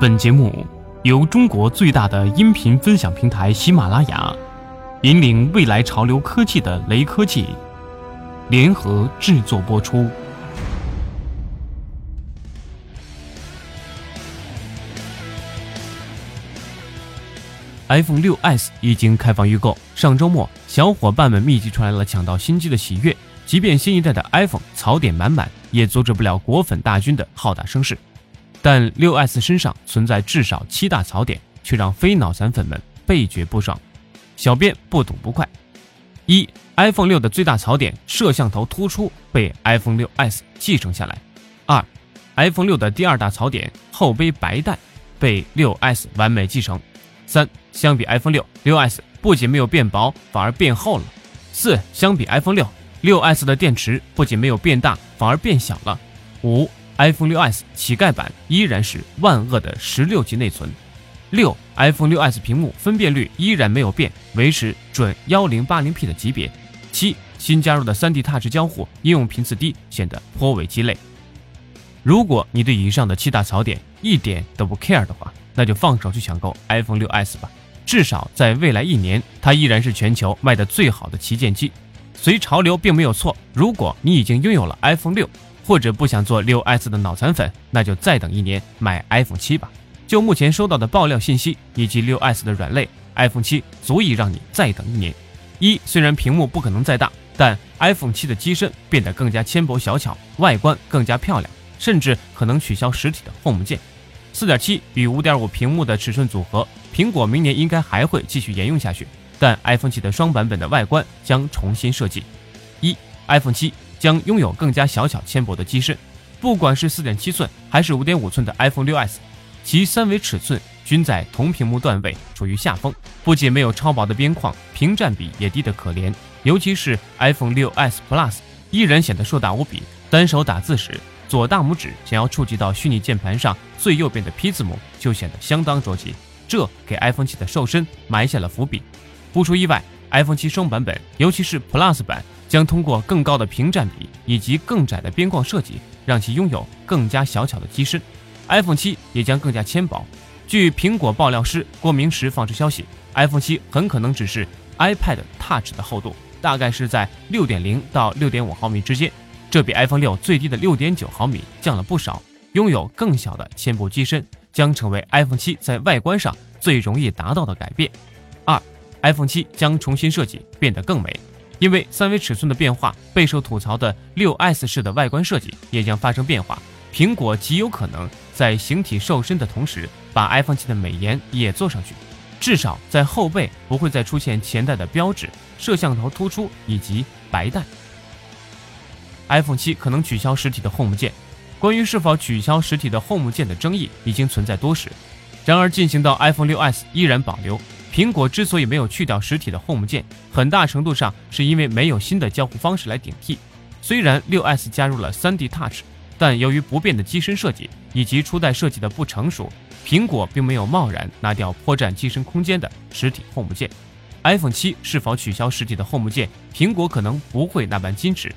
本节目由中国最大的音频分享平台喜马拉雅，引领未来潮流科技的雷科技联合制作播出。iPhone 6s 已经开放预购，上周末小伙伴们密集传来了抢到新机的喜悦。即便新一代的 iPhone 槽点满满，也阻止不了果粉大军的浩大声势。但 6s 身上存在至少七大槽点，却让非脑残粉们倍觉不爽。小编不吐不快：一、iPhone 6的最大槽点摄像头突出被 iPhone 6s 继承下来；二、iPhone 6的第二大槽点后背白带被 6s 完美继承；三、相比 iPhone 6 6s 不仅没有变薄，反而变厚了；四、相比 iPhone 6 6s 的电池不仅没有变大，反而变小了；五。iPhone 6s 乞丐版依然是万恶的十六 G 内存。六，iPhone 6s 屏幕分辨率依然没有变，维持准幺零八零 P 的级别。七，新加入的 3D Touch 交互应用频次低，显得颇为鸡肋。如果你对以上的七大槽点一点都不 care 的话，那就放手去抢购 iPhone 6s 吧。至少在未来一年，它依然是全球卖的最好的旗舰机。随潮流并没有错。如果你已经拥有了 iPhone 六，或者不想做六 S 的脑残粉，那就再等一年买 iPhone 七吧。就目前收到的爆料信息以及六 S 的软肋，iPhone 七足以让你再等一年。一虽然屏幕不可能再大，但 iPhone 七的机身变得更加纤薄小巧，外观更加漂亮，甚至可能取消实体的 Home 键。四点七与五点五屏幕的尺寸组合，苹果明年应该还会继续沿用下去，但 iPhone 七的双版本的外观将重新设计。一 iPhone 七。将拥有更加小巧纤薄的机身，不管是四点七寸还是五点五寸的 iPhone 6s，其三维尺寸均在同屏幕段位处于下风。不仅没有超薄的边框，屏占比也低得可怜。尤其是 iPhone 6s Plus，依然显得硕大无比。单手打字时，左大拇指想要触及到虚拟键盘上最右边的 P 字母，就显得相当着急。这给 iPhone 7的瘦身埋下了伏笔。不出意外，iPhone 7双版本，尤其是 Plus 版。将通过更高的屏占比以及更窄的边框设计，让其拥有更加小巧的机身。iPhone 七也将更加纤薄。据苹果爆料师郭明石放出消息，iPhone 七很可能只是 iPad Touch 的厚度，大概是在六点零到六点五毫米之间，这比 iPhone 六最低的六点九毫米降了不少。拥有更小的纤薄机身，将成为 iPhone 七在外观上最容易达到的改变。，iPhone 七将重新设计，变得更美。因为三维尺寸的变化，备受吐槽的六 S 式的外观设计也将发生变化。苹果极有可能在形体瘦身的同时，把 iPhone 七的美颜也做上去。至少在后背不会再出现前代的标志、摄像头突出以及白带。iPhone 七可能取消实体的 Home 键。关于是否取消实体的 Home 键的争议已经存在多时，然而进行到 iPhone 6s 依然保留。苹果之所以没有去掉实体的 Home 键，很大程度上是因为没有新的交互方式来顶替。虽然 6s 加入了 3D Touch，但由于不变的机身设计以及初代设计的不成熟，苹果并没有贸然拿掉颇占机身空间的实体 Home 键。iPhone 7是否取消实体的 Home 键，苹果可能不会那般矜持。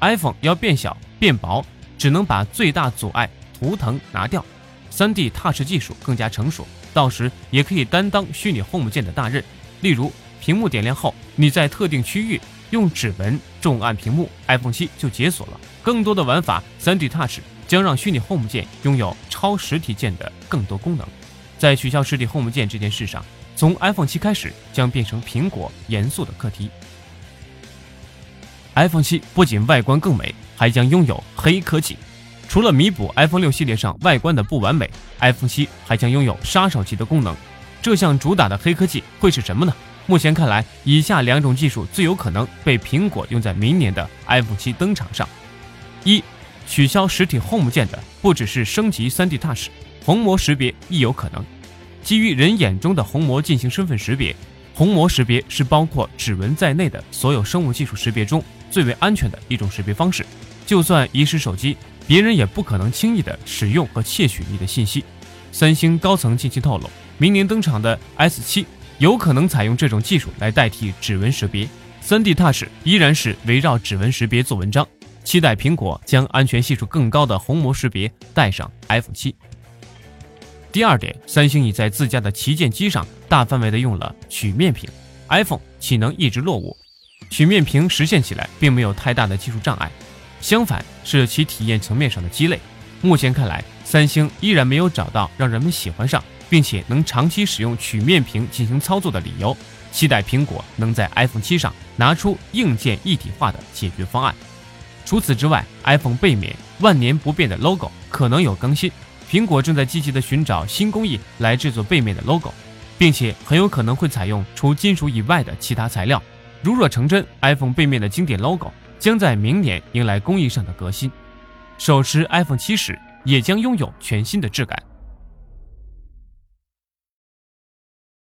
iPhone 要变小变薄，只能把最大阻碍图腾拿掉。3D Touch 技术更加成熟。到时也可以担当虚拟 Home 键的大任，例如屏幕点亮后，你在特定区域用指纹重按屏幕，iPhone 7就解锁了。更多的玩法，3D Touch 将让虚拟 Home 键拥有超实体键的更多功能。在取消实体 Home 键这件事上，从 iPhone 7开始将变成苹果严肃的课题。iPhone 7不仅外观更美，还将拥有黑科技。除了弥补 iPhone 六系列上外观的不完美，iPhone 七还将拥有杀手级的功能。这项主打的黑科技会是什么呢？目前看来，以下两种技术最有可能被苹果用在明年的 iPhone 七登场上：一、取消实体 Home 键的不只是升级 3D Touch，虹膜识别亦有可能。基于人眼中的虹膜进行身份识别，虹膜识别是包括指纹在内的所有生物技术识别中最为安全的一种识别方式。就算遗失手机，别人也不可能轻易的使用和窃取你的信息。三星高层近期透露，明年登场的 S7 有可能采用这种技术来代替指纹识别，3D Touch 依然是围绕指纹识别做文章。期待苹果将安全系数更高的虹膜识别带上 iPhone 7。第二点，三星已在自家的旗舰机上大范围的用了曲面屏，iPhone 岂能一直落伍？曲面屏实现起来并没有太大的技术障碍，相反是其体验层面上的鸡肋。目前看来，三星依然没有找到让人们喜欢上，并且能长期使用曲面屏进行操作的理由。期待苹果能在 iPhone 七上拿出硬件一体化的解决方案。除此之外，iPhone 背面万年不变的 logo 可能有更新。苹果正在积极地寻找新工艺来制作背面的 logo，并且很有可能会采用除金属以外的其他材料。如若成真，iPhone 背面的经典 logo 将在明年迎来工艺上的革新。手持 iPhone 七时，也将拥有全新的质感。